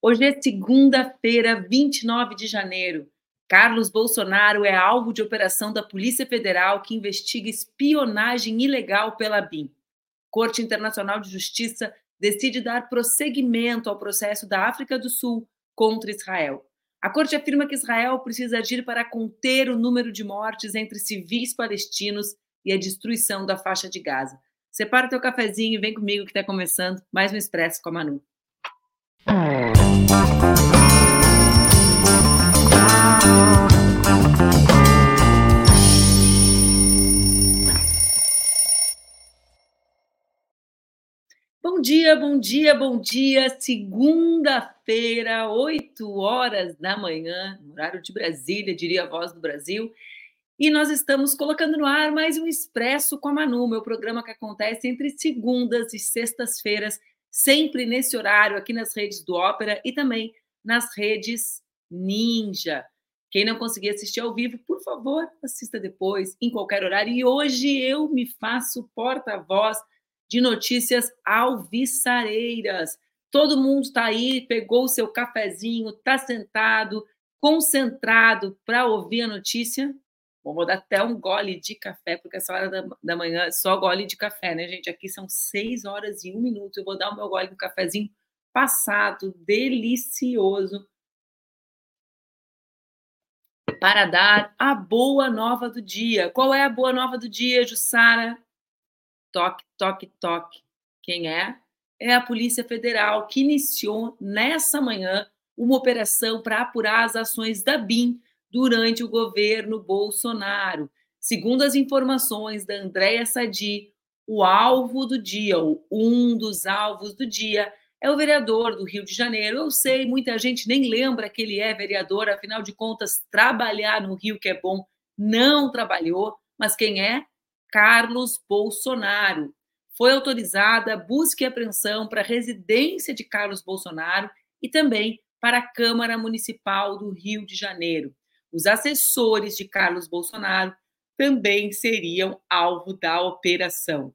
Hoje é segunda-feira, 29 de janeiro. Carlos Bolsonaro é alvo de operação da Polícia Federal que investiga espionagem ilegal pela BIM. Corte Internacional de Justiça decide dar prosseguimento ao processo da África do Sul contra Israel. A corte afirma que Israel precisa agir para conter o número de mortes entre civis palestinos e a destruição da faixa de Gaza. Separa teu cafezinho e vem comigo que está começando mais um Expresso com a Manu. Bom dia, bom dia, bom dia. Segunda-feira, 8 horas da manhã, horário de Brasília, diria a voz do Brasil. E nós estamos colocando no ar mais um Expresso com a Manu, meu programa que acontece entre segundas e sextas-feiras, sempre nesse horário aqui nas redes do Ópera e também nas redes Ninja. Quem não conseguir assistir ao vivo, por favor, assista depois, em qualquer horário. E hoje eu me faço porta-voz de notícias alvissareiras. Todo mundo está aí, pegou o seu cafezinho, está sentado, concentrado para ouvir a notícia. Vou dar até um gole de café, porque essa hora da, da manhã é só gole de café, né, gente? Aqui são seis horas e um minuto. Eu vou dar o meu gole do cafezinho passado, delicioso, para dar a boa nova do dia. Qual é a boa nova do dia, Jussara? Toque, toque, toque. Quem é? É a Polícia Federal, que iniciou nessa manhã uma operação para apurar as ações da BIM durante o governo Bolsonaro. Segundo as informações da Andréa Sadi, o alvo do dia, ou um dos alvos do dia, é o vereador do Rio de Janeiro. Eu sei, muita gente nem lembra que ele é vereador, afinal de contas, trabalhar no Rio, que é bom, não trabalhou. Mas quem é? Carlos Bolsonaro. Foi autorizada busca e apreensão para a residência de Carlos Bolsonaro e também para a Câmara Municipal do Rio de Janeiro. Os assessores de Carlos Bolsonaro também seriam alvo da operação.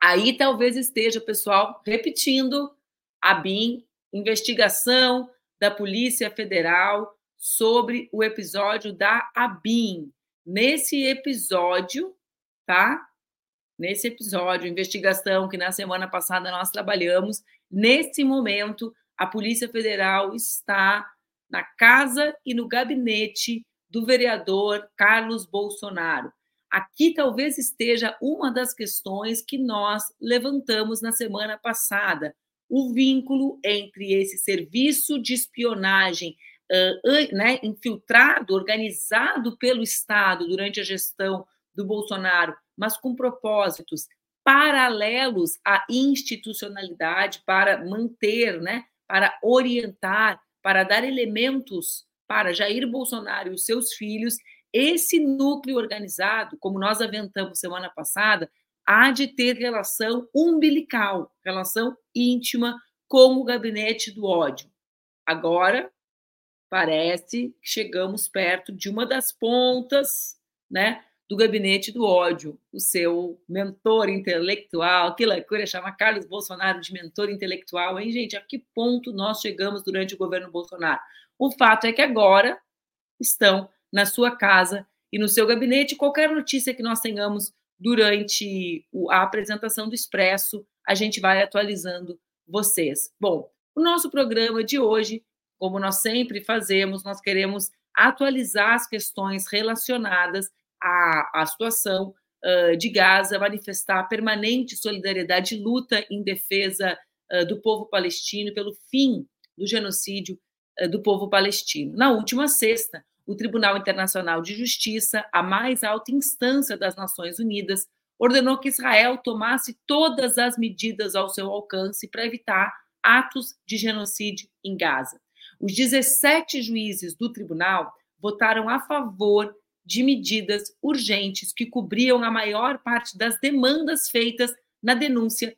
Aí talvez esteja, pessoal, repetindo a BIM, investigação da Polícia Federal sobre o episódio da ABIN. Nesse episódio, tá? Nesse episódio, investigação que na semana passada nós trabalhamos, nesse momento, a Polícia Federal está na casa e no gabinete do vereador Carlos Bolsonaro. Aqui talvez esteja uma das questões que nós levantamos na semana passada, o vínculo entre esse serviço de espionagem uh, né, infiltrado, organizado pelo Estado durante a gestão do Bolsonaro, mas com propósitos paralelos à institucionalidade para manter, né, para orientar para dar elementos para Jair Bolsonaro e os seus filhos, esse núcleo organizado, como nós aventamos semana passada, há de ter relação umbilical, relação íntima com o gabinete do ódio. Agora, parece que chegamos perto de uma das pontas, né, do gabinete do ódio, o seu mentor intelectual, que loucura chamar Carlos Bolsonaro de mentor intelectual, hein, gente? A que ponto nós chegamos durante o governo Bolsonaro? O fato é que agora estão na sua casa e no seu gabinete. Qualquer notícia que nós tenhamos durante a apresentação do Expresso, a gente vai atualizando vocês. Bom, o nosso programa de hoje, como nós sempre fazemos, nós queremos atualizar as questões relacionadas a, a situação uh, de Gaza, manifestar permanente solidariedade e luta em defesa uh, do povo palestino pelo fim do genocídio uh, do povo palestino. Na última sexta, o Tribunal Internacional de Justiça, a mais alta instância das Nações Unidas, ordenou que Israel tomasse todas as medidas ao seu alcance para evitar atos de genocídio em Gaza. Os 17 juízes do tribunal votaram a favor de medidas urgentes que cobriam a maior parte das demandas feitas na denúncia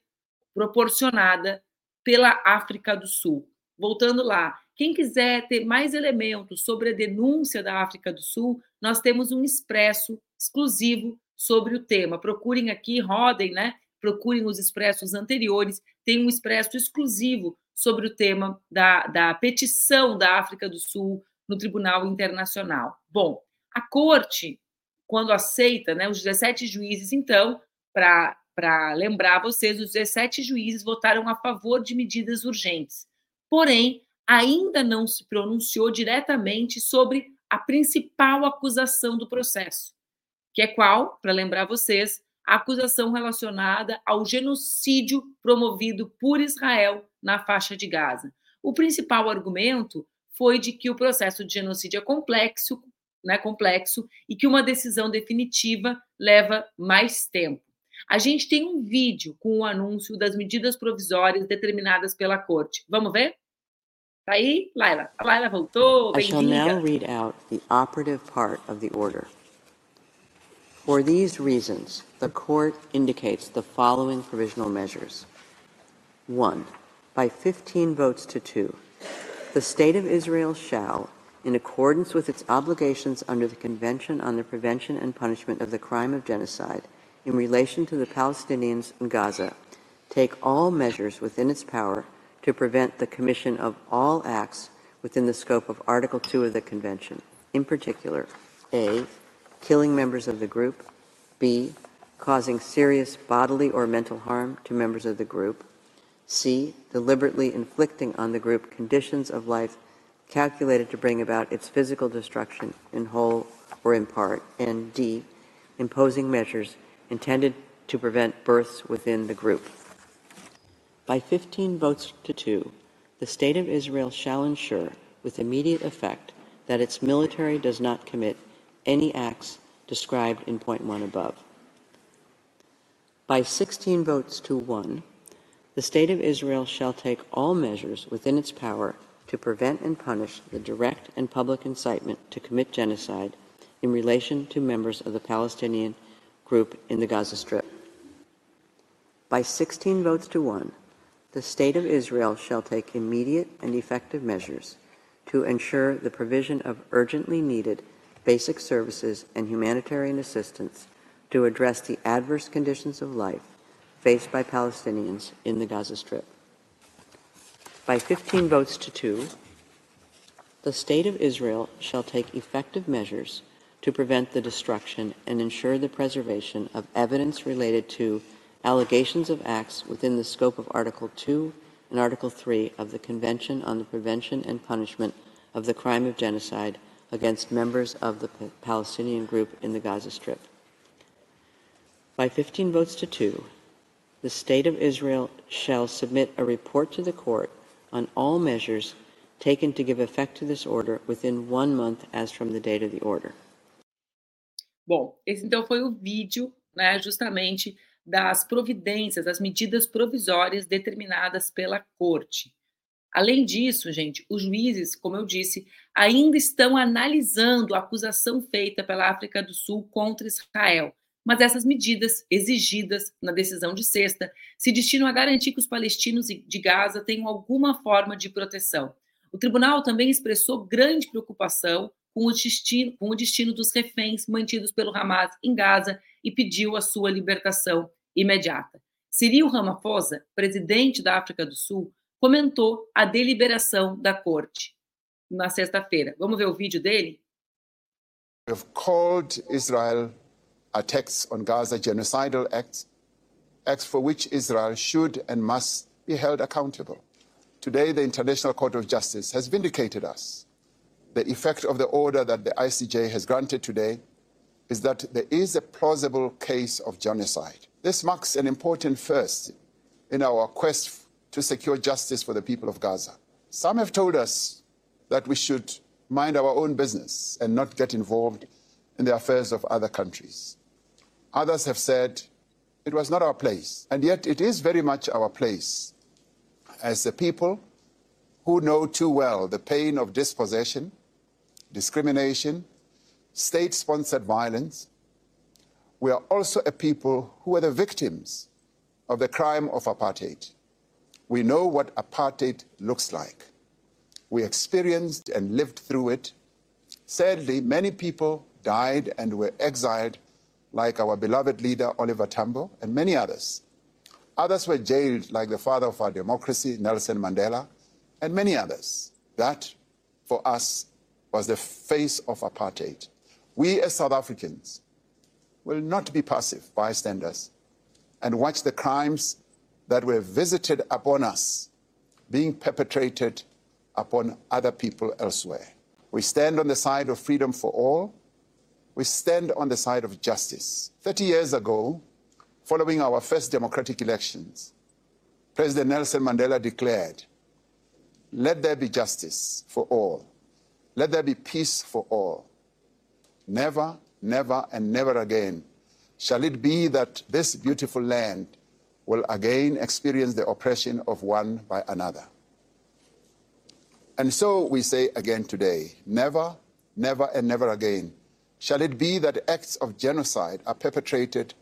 proporcionada pela África do Sul. Voltando lá, quem quiser ter mais elementos sobre a denúncia da África do Sul, nós temos um expresso exclusivo sobre o tema. Procurem aqui, rodem, né? Procurem os expressos anteriores. Tem um expresso exclusivo sobre o tema da, da petição da África do Sul no Tribunal Internacional. Bom, a corte, quando aceita, né, os 17 juízes, então, para lembrar vocês, os 17 juízes votaram a favor de medidas urgentes. Porém, ainda não se pronunciou diretamente sobre a principal acusação do processo, que é qual, para lembrar vocês, a acusação relacionada ao genocídio promovido por Israel na faixa de Gaza. O principal argumento foi de que o processo de genocídio é complexo, né, complexo e que uma decisão definitiva leva mais tempo. A gente tem um vídeo com o anúncio das medidas provisórias determinadas pela corte. Vamos ver? Tá aí, Laila. A Laila voltou. I shall now read out the operative part of the order. For these reasons, the court indicates the following provisional measures. One, by 15 votes to two, the State of Israel shall, in accordance with its obligations under the Convention on the Prevention and Punishment of the Crime of Genocide, in relation to the Palestinians in Gaza, take all measures within its power to prevent the commission of all acts within the scope of Article 2 of the Convention, in particular, A, killing members of the group, B, causing serious bodily or mental harm to members of the group, C, deliberately inflicting on the group conditions of life calculated to bring about its physical destruction in whole or in part, and D, imposing measures intended to prevent births within the group. By 15 votes to 2, the State of Israel shall ensure, with immediate effect, that its military does not commit any acts described in point 1 above. By 16 votes to 1, the State of Israel shall take all measures within its power to prevent and punish the direct and public incitement to commit genocide in relation to members of the Palestinian group in the Gaza Strip. By 16 votes to 1, the State of Israel shall take immediate and effective measures to ensure the provision of urgently needed basic services and humanitarian assistance to address the adverse conditions of life faced by Palestinians in the Gaza Strip. By 15 votes to 2, the State of Israel shall take effective measures to prevent the destruction and ensure the preservation of evidence related to allegations of acts within the scope of Article 2 and Article 3 of the Convention on the Prevention and Punishment of the Crime of Genocide against members of the Palestinian group in the Gaza Strip. By 15 votes to 2, the State of Israel shall submit a report to the court on all measures taken to give effect to this order within one month as from the date of the order. Bom, esse então foi o vídeo, né, justamente das providências, das medidas provisórias determinadas pela corte. Além disso, gente, os juízes, como eu disse, ainda estão analisando a acusação feita pela África do Sul contra Israel. Mas essas medidas exigidas na decisão de sexta se destinam a garantir que os palestinos de Gaza tenham alguma forma de proteção. O tribunal também expressou grande preocupação com o destino, com o destino dos reféns mantidos pelo Hamas em Gaza e pediu a sua libertação imediata. Cyril Ramaphosa, presidente da África do Sul, comentou a deliberação da corte na sexta-feira. Vamos ver o vídeo dele? Have called Israel attacks on Gaza genocidal acts, acts for which Israel should and must be held accountable. Today, the International Court of Justice has vindicated us. The effect of the order that the ICJ has granted today is that there is a plausible case of genocide. This marks an important first in our quest to secure justice for the people of Gaza. Some have told us that we should mind our own business and not get involved in the affairs of other countries. Others have said it was not our place, and yet it is very much our place as a people who know too well the pain of dispossession, discrimination, state sponsored violence, we are also a people who are the victims of the crime of apartheid. We know what apartheid looks like. We experienced and lived through it. Sadly, many people died and were exiled, like our beloved leader Oliver Tambo and many others. Others were jailed, like the father of our democracy, Nelson Mandela, and many others. That, for us, was the face of apartheid. We, as South Africans, will not be passive bystanders and watch the crimes that were visited upon us being perpetrated upon other people elsewhere. We stand on the side of freedom for all. We stand on the side of justice. 30 years ago, following our first democratic elections, President Nelson Mandela declared, Let there be justice for all. Let there be peace for all. Never, never, and never again shall it be that this beautiful land will again experience the oppression of one by another. And so we say again today never, never, and never again shall it be that acts of genocide are perpetrated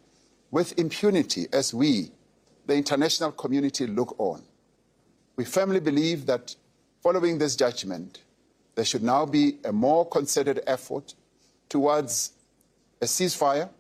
with impunity as we, the international community, look on. We firmly believe that following this judgment, there should now be a more concerted effort towards a ceasefire.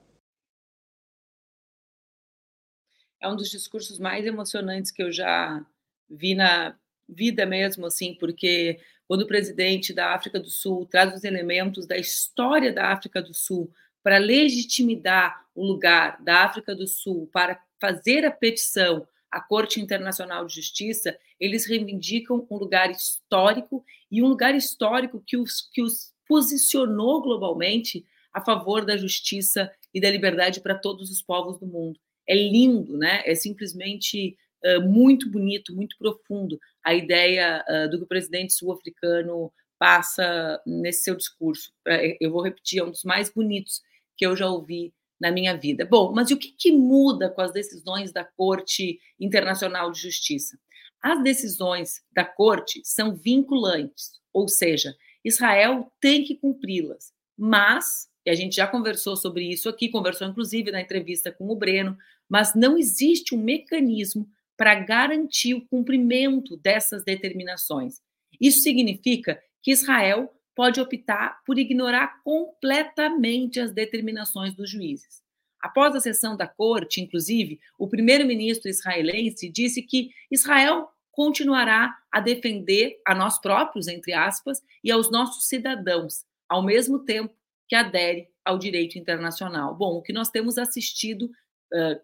É um dos discursos mais emocionantes que eu já vi na vida mesmo, assim, porque quando o presidente da África do Sul traz os elementos da história da África do Sul para legitimar o lugar da África do Sul para fazer a petição à Corte Internacional de Justiça, eles reivindicam um lugar histórico e um lugar histórico que os, que os posicionou globalmente a favor da justiça e da liberdade para todos os povos do mundo. É lindo, né? É simplesmente muito bonito, muito profundo a ideia uh, do que o presidente sul-africano passa nesse seu discurso. Eu vou repetir, é um dos mais bonitos que eu já ouvi na minha vida. Bom, mas o que, que muda com as decisões da Corte Internacional de Justiça? As decisões da Corte são vinculantes, ou seja, Israel tem que cumpri-las, mas, e a gente já conversou sobre isso aqui, conversou inclusive na entrevista com o Breno, mas não existe um mecanismo para garantir o cumprimento dessas determinações. Isso significa que Israel pode optar por ignorar completamente as determinações dos juízes. Após a sessão da corte, inclusive, o primeiro-ministro israelense disse que Israel continuará a defender a nós próprios, entre aspas, e aos nossos cidadãos, ao mesmo tempo que adere ao direito internacional. Bom, o que nós temos assistido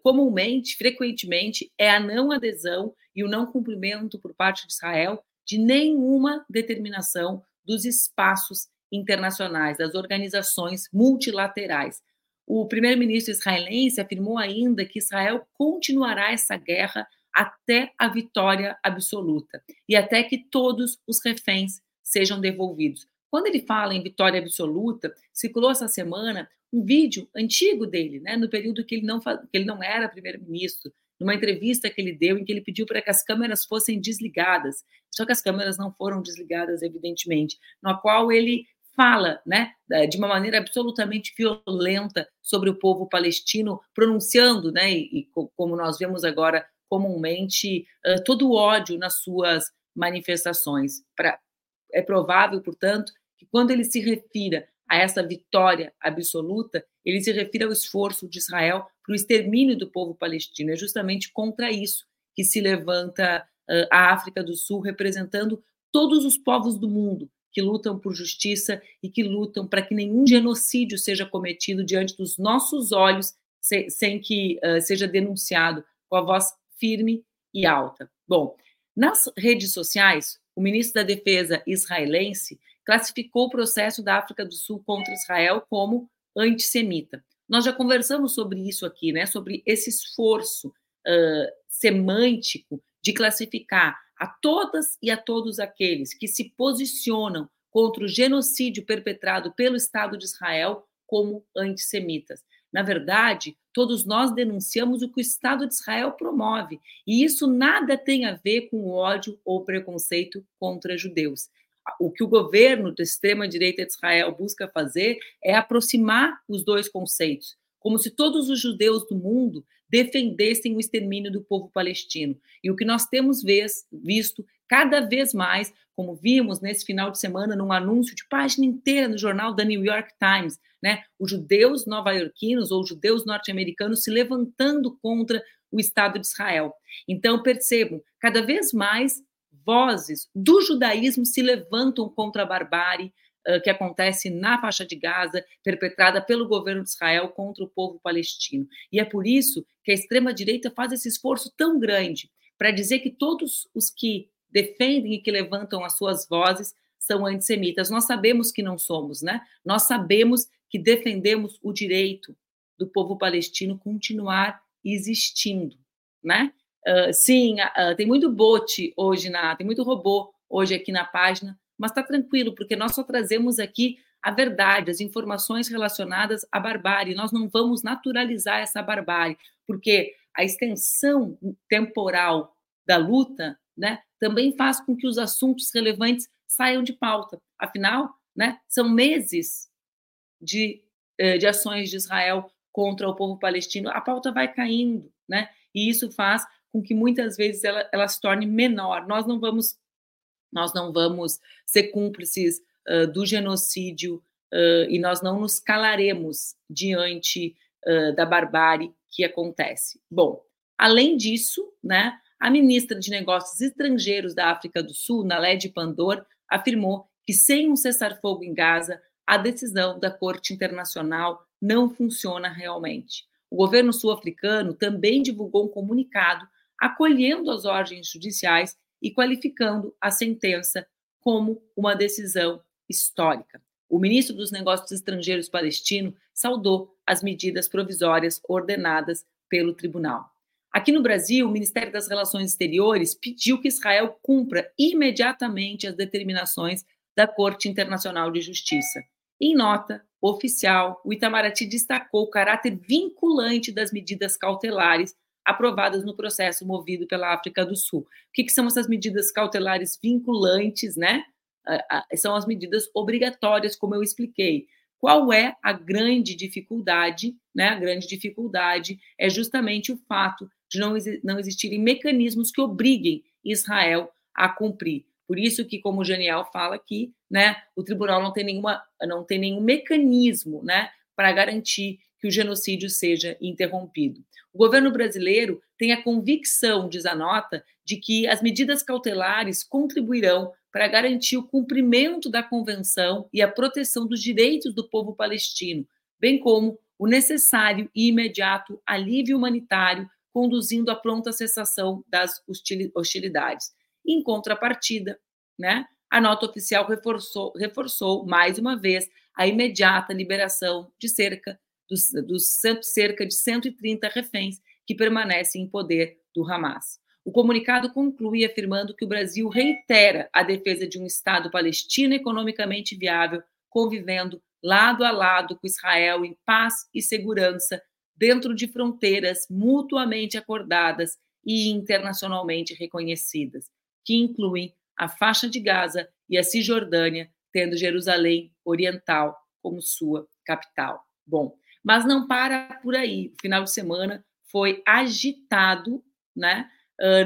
comumente, frequentemente, é a não adesão e o não cumprimento por parte de Israel de nenhuma determinação dos espaços internacionais, das organizações multilaterais. O primeiro-ministro israelense afirmou ainda que Israel continuará essa guerra até a vitória absoluta e até que todos os reféns sejam devolvidos. Quando ele fala em vitória absoluta, circulou essa semana um vídeo antigo dele, né, no período que ele não, que ele não era primeiro-ministro, numa entrevista que ele deu, em que ele pediu para que as câmeras fossem desligadas. Só que as câmeras não foram desligadas, evidentemente, na qual ele fala, né, de uma maneira absolutamente violenta sobre o povo palestino, pronunciando, né, e, e como nós vemos agora comumente, uh, todo o ódio nas suas manifestações. Pra, é provável, portanto, que quando ele se refira a essa vitória absoluta, ele se refere ao esforço de Israel para o extermínio do povo palestino. É justamente contra isso que se levanta a África do Sul, representando todos os povos do mundo que lutam por justiça e que lutam para que nenhum genocídio seja cometido diante dos nossos olhos, se, sem que seja denunciado com a voz firme e alta. Bom, nas redes sociais, o ministro da Defesa israelense classificou o processo da África do Sul contra Israel como antissemita. Nós já conversamos sobre isso aqui, né? Sobre esse esforço uh, semântico de classificar a todas e a todos aqueles que se posicionam contra o genocídio perpetrado pelo Estado de Israel como antissemitas. Na verdade, todos nós denunciamos o que o Estado de Israel promove, e isso nada tem a ver com ódio ou preconceito contra judeus o que o governo da extrema-direita de Israel busca fazer é aproximar os dois conceitos, como se todos os judeus do mundo defendessem o extermínio do povo palestino. E o que nós temos visto cada vez mais, como vimos nesse final de semana num anúncio de página inteira no jornal da New York Times, né? Os judeus nova-iorquinos ou judeus norte-americanos se levantando contra o Estado de Israel. Então, percebam, cada vez mais vozes do judaísmo se levantam contra a barbárie que acontece na faixa de Gaza, perpetrada pelo governo de Israel contra o povo palestino. E é por isso que a extrema-direita faz esse esforço tão grande para dizer que todos os que defendem e que levantam as suas vozes são antissemitas. Nós sabemos que não somos, né? Nós sabemos que defendemos o direito do povo palestino continuar existindo, né? Uh, sim, uh, tem muito bot hoje na, tem muito robô hoje aqui na página, mas está tranquilo porque nós só trazemos aqui a verdade, as informações relacionadas à barbárie. Nós não vamos naturalizar essa barbárie, porque a extensão temporal da luta, né, também faz com que os assuntos relevantes saiam de pauta. Afinal, né, são meses de, eh, de ações de Israel contra o povo palestino, a pauta vai caindo, né? E isso faz com que muitas vezes ela, ela se torne menor. Nós não vamos, nós não vamos ser cúmplices uh, do genocídio uh, e nós não nos calaremos diante uh, da barbárie que acontece. Bom, além disso, né? A ministra de Negócios Estrangeiros da África do Sul, Naledi Pandor, afirmou que sem um cessar-fogo em Gaza, a decisão da Corte Internacional não funciona realmente. O governo sul-africano também divulgou um comunicado acolhendo as ordens judiciais e qualificando a sentença como uma decisão histórica. O ministro dos Negócios Estrangeiros palestino saudou as medidas provisórias ordenadas pelo tribunal. Aqui no Brasil, o Ministério das Relações Exteriores pediu que Israel cumpra imediatamente as determinações da Corte Internacional de Justiça. Em nota oficial, o Itamaraty destacou o caráter vinculante das medidas cautelares aprovadas no processo movido pela África do Sul. O que, que são essas medidas cautelares vinculantes, né? São as medidas obrigatórias, como eu expliquei. Qual é a grande dificuldade? Né? A grande dificuldade é justamente o fato de não, não existirem mecanismos que obriguem Israel a cumprir. Por isso que, como o Genial fala aqui, né, o tribunal não tem, nenhuma, não tem nenhum mecanismo né, para garantir que o genocídio seja interrompido. O governo brasileiro tem a convicção, diz a nota, de que as medidas cautelares contribuirão para garantir o cumprimento da convenção e a proteção dos direitos do povo palestino, bem como o necessário e imediato alívio humanitário conduzindo à pronta cessação das hostilidades. Em contrapartida, né, a nota oficial reforçou, reforçou mais uma vez a imediata liberação de cerca dos, dos cerca de 130 reféns que permanecem em poder do Hamas. O comunicado conclui afirmando que o Brasil reitera a defesa de um Estado palestino economicamente viável, convivendo lado a lado com Israel em paz e segurança dentro de fronteiras mutuamente acordadas e internacionalmente reconhecidas, que incluem a faixa de Gaza e a Cisjordânia, tendo Jerusalém Oriental como sua capital. Bom, mas não para por aí. O final de semana foi agitado, né,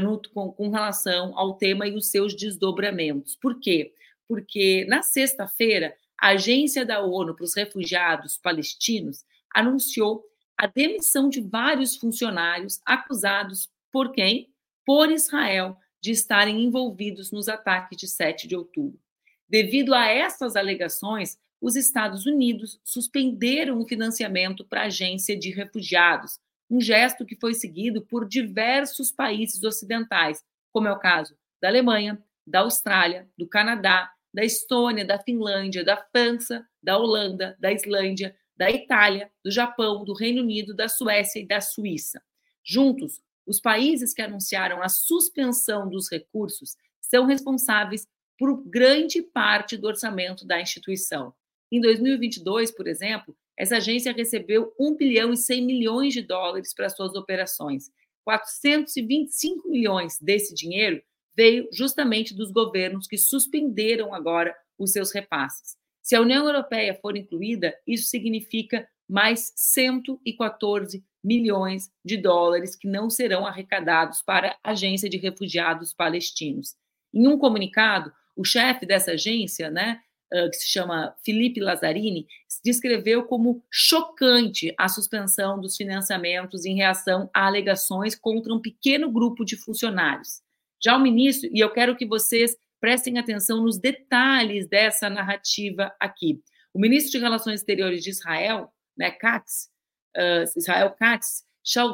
no, com, com relação ao tema e os seus desdobramentos. Por quê? Porque na sexta-feira, a Agência da ONU para os Refugiados Palestinos anunciou a demissão de vários funcionários acusados por quem? Por Israel de estarem envolvidos nos ataques de 7 de outubro. Devido a essas alegações, os Estados Unidos suspenderam o financiamento para a agência de refugiados, um gesto que foi seguido por diversos países ocidentais, como é o caso da Alemanha, da Austrália, do Canadá, da Estônia, da Finlândia, da França, da Holanda, da Islândia, da Itália, do Japão, do Reino Unido, da Suécia e da Suíça. Juntos, os países que anunciaram a suspensão dos recursos são responsáveis por grande parte do orçamento da instituição. Em 2022, por exemplo, essa agência recebeu 1 bilhão e 100 milhões de dólares para suas operações. 425 milhões desse dinheiro veio justamente dos governos que suspenderam agora os seus repasses. Se a União Europeia for incluída, isso significa mais 114 milhões de dólares que não serão arrecadados para a Agência de Refugiados Palestinos. Em um comunicado, o chefe dessa agência, né, que se chama Felipe Lazzarini, descreveu como chocante a suspensão dos financiamentos em reação a alegações contra um pequeno grupo de funcionários. Já o ministro, e eu quero que vocês prestem atenção nos detalhes dessa narrativa aqui. O ministro de Relações Exteriores de Israel, né, Katz, uh, Israel Katz,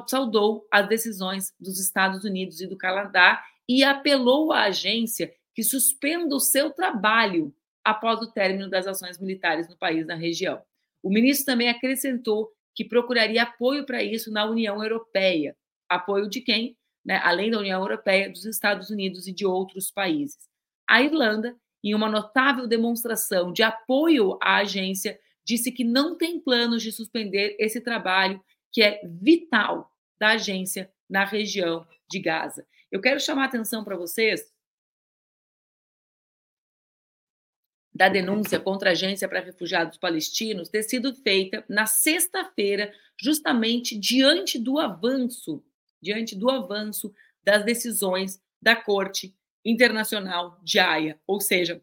saudou as decisões dos Estados Unidos e do Canadá e apelou à agência que suspenda o seu trabalho após o término das ações militares no país na região. O ministro também acrescentou que procuraria apoio para isso na União Europeia. Apoio de quem? Né? Além da União Europeia, dos Estados Unidos e de outros países. A Irlanda, em uma notável demonstração de apoio à agência, disse que não tem planos de suspender esse trabalho que é vital da agência na região de Gaza. Eu quero chamar a atenção para vocês da denúncia contra a Agência para Refugiados Palestinos ter sido feita na sexta-feira, justamente diante do avanço, diante do avanço das decisões da Corte Internacional de Haia, ou seja,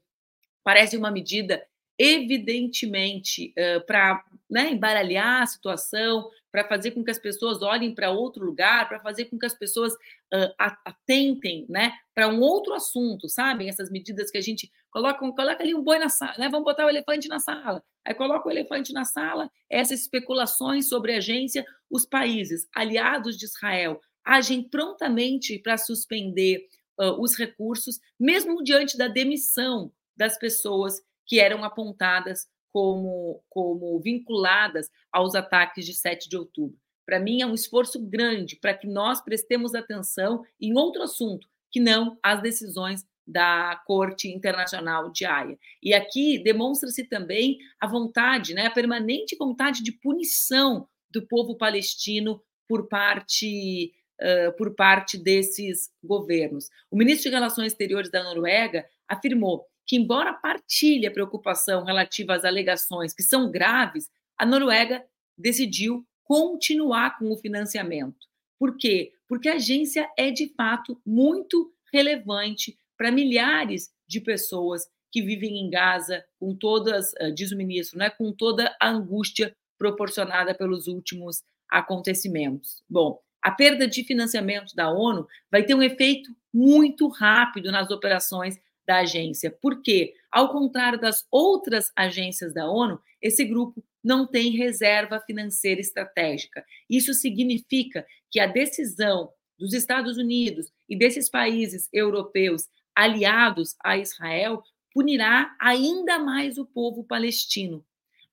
parece uma medida evidentemente uh, para né, embaralhar a situação, para fazer com que as pessoas olhem para outro lugar, para fazer com que as pessoas uh, atentem né, para um outro assunto, sabem? Essas medidas que a gente coloca, coloca ali um boi na sala, né? vamos botar o elefante na sala. Aí coloca o elefante na sala, essas especulações sobre a agência, os países aliados de Israel agem prontamente para suspender uh, os recursos, mesmo diante da demissão das pessoas que eram apontadas como, como vinculadas aos ataques de 7 de outubro. Para mim, é um esforço grande para que nós prestemos atenção em outro assunto, que não as decisões da Corte Internacional de Haia. E aqui demonstra-se também a vontade, né, a permanente vontade de punição do povo palestino por parte uh, por parte desses governos. O ministro de Relações Exteriores da Noruega afirmou que, embora partilhe a preocupação relativa às alegações que são graves, a Noruega decidiu continuar com o financiamento. Por quê? Porque a agência é, de fato, muito relevante para milhares de pessoas que vivem em Gaza com todas, eh, diz o ministro, né, com toda a angústia proporcionada pelos últimos acontecimentos. Bom, a perda de financiamento da ONU vai ter um efeito muito rápido nas operações da agência. porque, Ao contrário das outras agências da ONU, esse grupo não tem reserva financeira estratégica. Isso significa que a decisão dos Estados Unidos e desses países europeus aliados a Israel punirá ainda mais o povo palestino.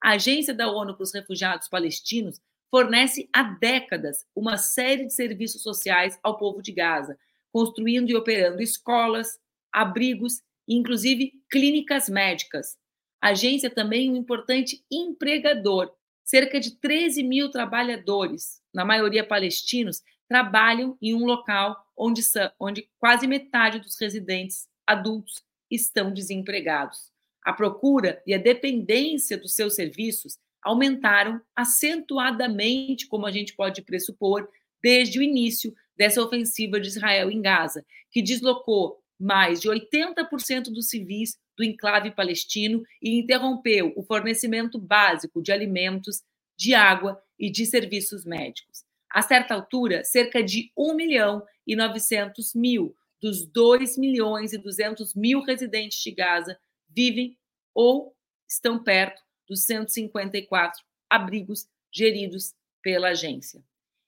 A Agência da ONU para os Refugiados Palestinos fornece há décadas uma série de serviços sociais ao povo de Gaza, construindo e operando escolas, abrigos, inclusive clínicas médicas. A agência é também um importante empregador. Cerca de 13 mil trabalhadores, na maioria palestinos, trabalham em um local onde, onde quase metade dos residentes adultos estão desempregados. A procura e a dependência dos seus serviços aumentaram acentuadamente, como a gente pode pressupor, desde o início dessa ofensiva de Israel em Gaza, que deslocou mais de 80% dos civis do enclave palestino e interrompeu o fornecimento básico de alimentos, de água e de serviços médicos. A certa altura, cerca de 1 milhão e 900 mil dos 2 milhões e 200 mil residentes de Gaza vivem ou estão perto dos 154 abrigos geridos pela agência.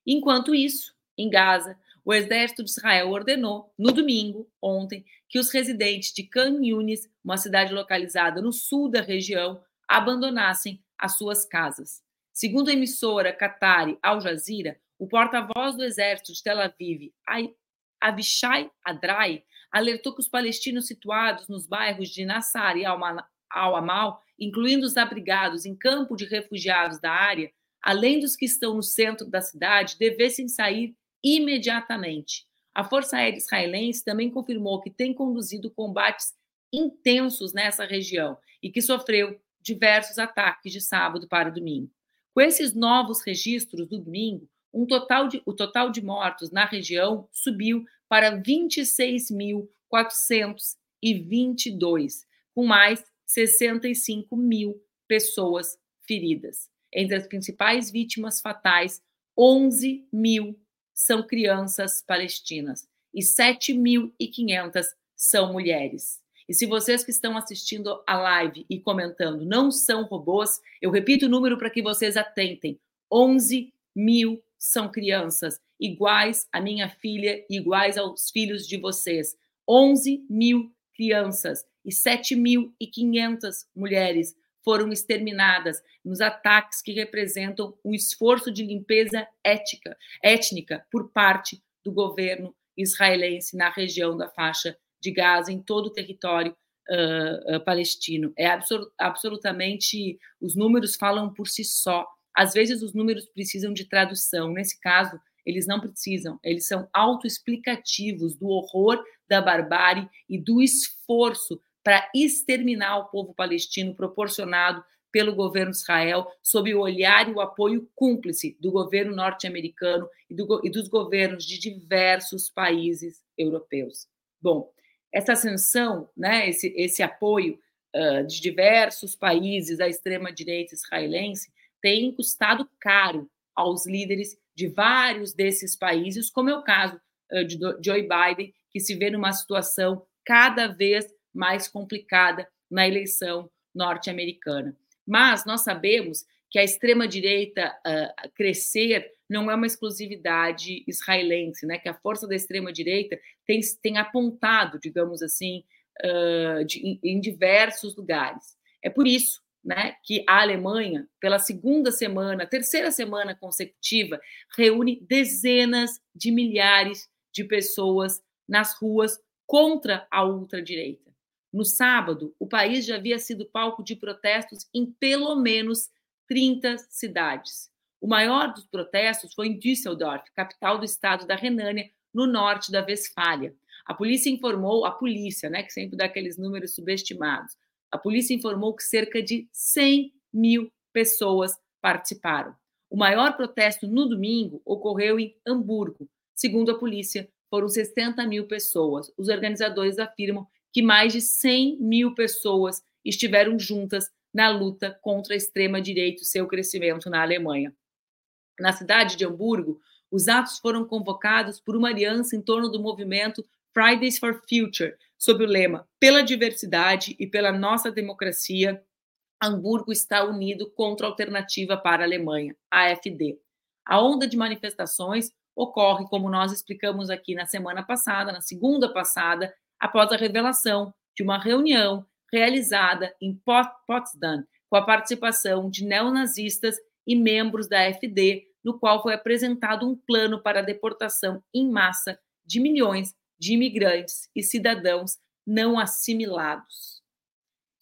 Enquanto isso, em Gaza, o exército de Israel ordenou, no domingo, ontem, que os residentes de Khan Yunis, uma cidade localizada no sul da região, abandonassem as suas casas. Segundo a emissora Qatari Al Jazeera, o porta-voz do exército de Tel Aviv, Avishai Adrai, alertou que os palestinos situados nos bairros de Nassar e Al-Amal, incluindo os abrigados em campo de refugiados da área, além dos que estão no centro da cidade, devessem sair imediatamente. A Força Aérea Israelense também confirmou que tem conduzido combates intensos nessa região e que sofreu diversos ataques de sábado para domingo. Com esses novos registros do domingo, um total de, o total de mortos na região subiu para 26.422, com mais 65 mil pessoas feridas. Entre as principais vítimas fatais, 11 mil são crianças palestinas e 7.500 são mulheres. E se vocês que estão assistindo a live e comentando não são robôs, eu repito o número para que vocês atentem: 11 mil são crianças, iguais à minha filha, iguais aos filhos de vocês. 11 mil crianças e 7.500 mulheres foram exterminadas nos ataques que representam um esforço de limpeza ética, étnica por parte do governo israelense na região da faixa de Gaza, em todo o território uh, uh, palestino. É absolut, absolutamente. Os números falam por si só. Às vezes, os números precisam de tradução. Nesse caso, eles não precisam, eles são autoexplicativos do horror, da barbárie e do esforço para exterminar o povo palestino proporcionado pelo governo de Israel, sob o olhar e o apoio cúmplice do governo norte-americano e, do, e, dos governos de diversos países europeus. Bom, essa ascensão, né, esse, esse apoio uh, de diversos países à extrema-direita israelense tem custado caro aos líderes de vários desses países, como é o caso uh, de Joe Biden, que se vê numa situação cada vez mais complicada na eleição norte-americana. Mas nós sabemos que a extrema-direita uh, crescer não é uma exclusividade israelense, né? que a força da extrema-direita tem, tem apontado, digamos assim, uh, de, em, em diversos lugares. É por isso né, que a Alemanha, pela segunda semana, terceira semana consecutiva, reúne dezenas de milhares de pessoas nas ruas contra a ultradireita. No sábado, o país já havia sido palco de protestos em pelo menos 30 cidades. O maior dos protestos foi em Düsseldorf, capital do estado da Renânia, no norte da Westfália. A polícia informou, a polícia, né, que sempre dá aqueles números subestimados, a polícia informou que cerca de 100 mil pessoas participaram. O maior protesto no domingo ocorreu em Hamburgo. Segundo a polícia, foram 60 mil pessoas. Os organizadores afirmam que mais de 100 mil pessoas estiveram juntas na luta contra a extrema-direita e seu crescimento na Alemanha. Na cidade de Hamburgo, os atos foram convocados por uma aliança em torno do movimento Fridays for Future, sob o lema Pela diversidade e pela nossa democracia, Hamburgo está unido contra a alternativa para a Alemanha, AfD. A onda de manifestações ocorre, como nós explicamos aqui na semana passada, na segunda passada, após a revelação de uma reunião realizada em Potsdam com a participação de neonazistas e membros da AfD, no qual foi apresentado um plano para a deportação em massa de milhões de imigrantes e cidadãos não assimilados.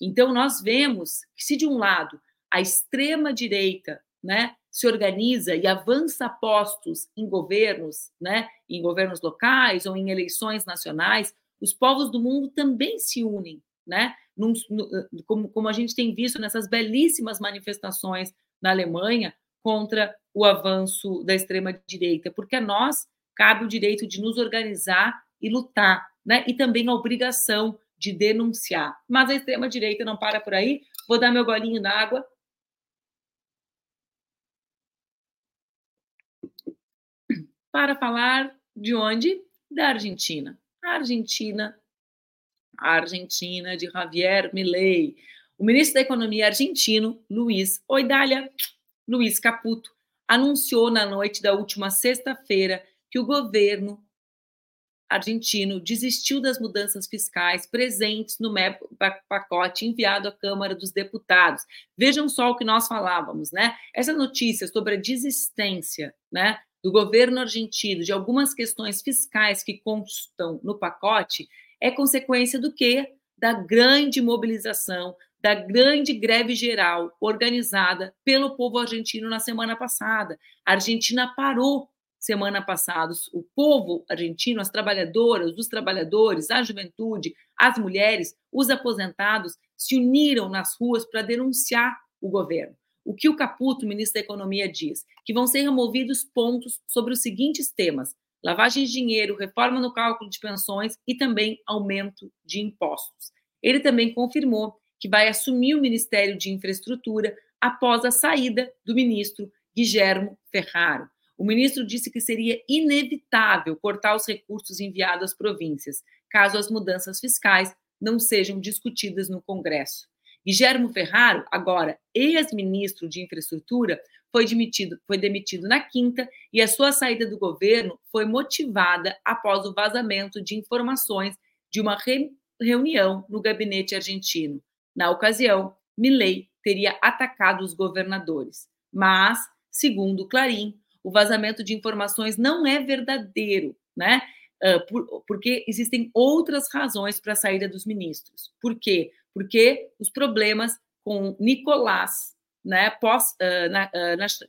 Então, nós vemos que, se de um lado a extrema-direita né, se organiza e avança postos em governos, né, em governos locais ou em eleições nacionais, os povos do mundo também se unem, né? Num, no, como, como a gente tem visto nessas belíssimas manifestações na Alemanha contra o avanço da extrema-direita, porque a nós cabe o direito de nos organizar e lutar, né? E também a obrigação de denunciar. Mas a extrema-direita não para por aí. Vou dar meu golinho d'água. Para falar de onde? Da Argentina Argentina, Argentina de Javier Milei. O ministro da Economia argentino, Luiz Oidália, Luiz Caputo, anunciou na noite da última sexta-feira que o governo argentino desistiu das mudanças fiscais presentes no pacote enviado à Câmara dos Deputados. Vejam só o que nós falávamos, né? Essa notícia sobre a desistência, né, do governo argentino de algumas questões fiscais que constam no pacote é consequência do quê? Da grande mobilização, da grande greve geral organizada pelo povo argentino na semana passada. A Argentina parou semana passada. O povo argentino, as trabalhadoras, os trabalhadores, a juventude, as mulheres, os aposentados se uniram nas ruas para denunciar o governo. O que o Caputo, ministro da Economia, diz? Que vão ser removidos pontos sobre os seguintes temas: lavagem de dinheiro, reforma no cálculo de pensões e também aumento de impostos. Ele também confirmou que vai assumir o Ministério de Infraestrutura após a saída do ministro Guilhermo Ferraro. O ministro disse que seria inevitável cortar os recursos enviados às províncias, caso as mudanças fiscais não sejam discutidas no Congresso. Guilhermo Ferraro, agora ex-ministro de Infraestrutura, foi demitido, foi demitido na quinta e a sua saída do governo foi motivada após o vazamento de informações de uma re reunião no gabinete argentino. Na ocasião, Milley teria atacado os governadores, mas, segundo Clarim, o vazamento de informações não é verdadeiro, né? Por, porque existem outras razões para a saída dos ministros. Por quê? Porque os problemas com Nicolás, né, pós, na,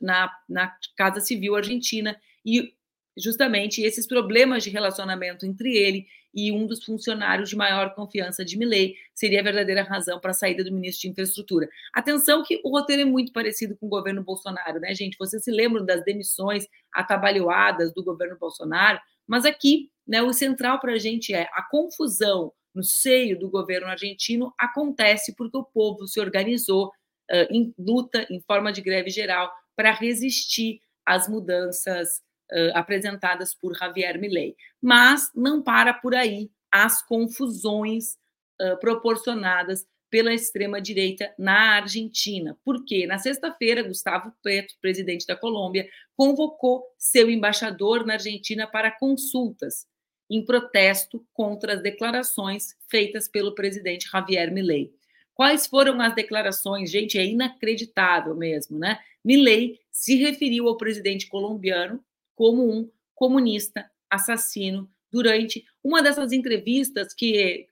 na, na, Casa Civil Argentina, e justamente esses problemas de relacionamento entre ele e um dos funcionários de maior confiança de Milley seria a verdadeira razão para a saída do ministro de Infraestrutura. Atenção que o roteiro é muito parecido com o governo Bolsonaro, né, gente? Vocês se lembram das demissões atabalhoadas do governo Bolsonaro, mas aqui, né, o central para a gente é a confusão no seio do governo argentino acontece porque o povo se organizou uh, em luta, em forma de greve geral, para resistir às mudanças uh, apresentadas por Javier Milei. Mas não para por aí as confusões uh, proporcionadas pela extrema-direita na Argentina. Porque na sexta-feira, Gustavo Petro, presidente da Colômbia, convocou seu embaixador na Argentina para consultas, em protesto contra as declarações feitas pelo presidente Javier Milei. Quais foram as declarações? Gente, é inacreditável mesmo, né? Milei se referiu ao presidente colombiano como um comunista assassino durante uma dessas entrevistas que,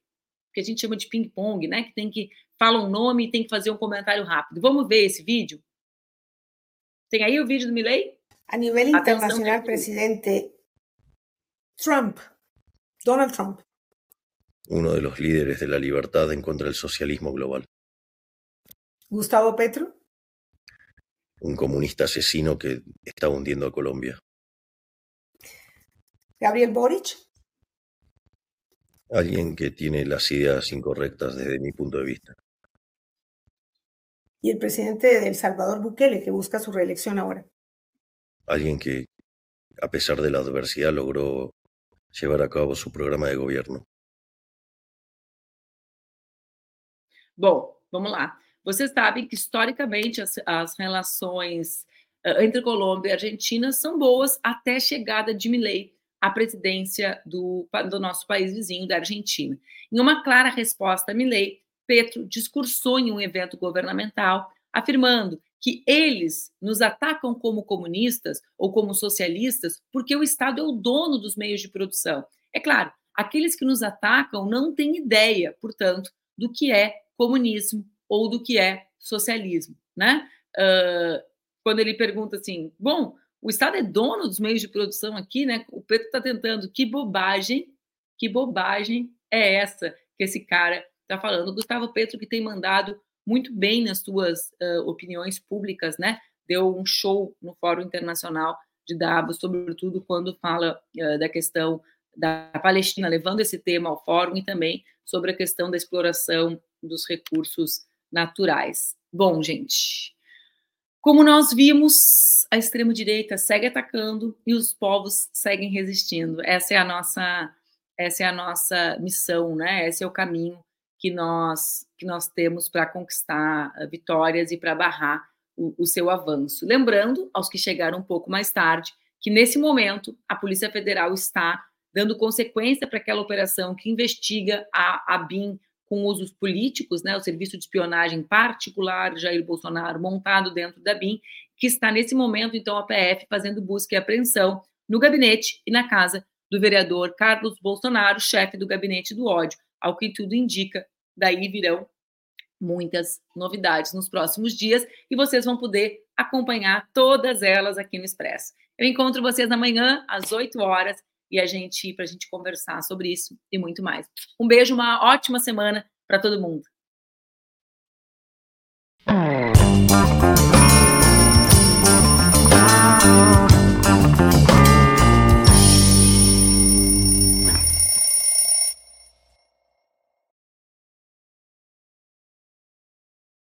que a gente chama de ping-pong, né? Que tem que falar um nome e tem que fazer um comentário rápido. Vamos ver esse vídeo? Tem aí o vídeo do Milley? A nível internacional, presidente Trump, Donald Trump. Uno de los líderes de la libertad en contra del socialismo global. Gustavo Petro. Un comunista asesino que está hundiendo a Colombia. Gabriel Boric. Alguien que tiene las ideas incorrectas desde mi punto de vista. Y el presidente de El Salvador, Bukele, que busca su reelección ahora. Alguien que, a pesar de la adversidad, logró llevar a cabo su programa de gobierno. Bom, vamos lá. Vocês sabem que historicamente as, as relações uh, entre Colômbia e Argentina são boas até a chegada de Milei a presidência do, do nosso país vizinho, da Argentina. Em uma clara resposta a Milley, Petro discursou em um evento governamental, afirmando que eles nos atacam como comunistas ou como socialistas porque o Estado é o dono dos meios de produção. É claro, aqueles que nos atacam não têm ideia, portanto, do que é comunismo ou do que é socialismo, né? Uh, quando ele pergunta assim, bom, o Estado é dono dos meios de produção aqui, né? O Pedro está tentando. Que bobagem, que bobagem é essa que esse cara está falando? O Gustavo Petro, que tem mandado muito bem nas suas uh, opiniões públicas, né? Deu um show no Fórum Internacional de Davos, sobretudo quando fala uh, da questão da Palestina, levando esse tema ao fórum e também sobre a questão da exploração dos recursos naturais. Bom, gente, como nós vimos, a extrema-direita segue atacando e os povos seguem resistindo. Essa é a nossa, essa é a nossa missão, né? Esse é o caminho que nós que nós temos para conquistar eh, vitórias e para barrar o, o seu avanço. Lembrando aos que chegaram um pouco mais tarde que nesse momento a Polícia Federal está dando consequência para aquela operação que investiga a, a BIM com usos políticos, né, o serviço de espionagem particular Jair Bolsonaro montado dentro da BIM, que está nesse momento, então, a PF fazendo busca e apreensão no gabinete e na casa do vereador Carlos Bolsonaro, chefe do gabinete do ódio. Ao que tudo indica, daí virão muitas novidades nos próximos dias e vocês vão poder acompanhar todas elas aqui no Expresso. Eu encontro vocês amanhã às 8 horas e a gente para a gente conversar sobre isso e muito mais. Um beijo, uma ótima semana para todo mundo.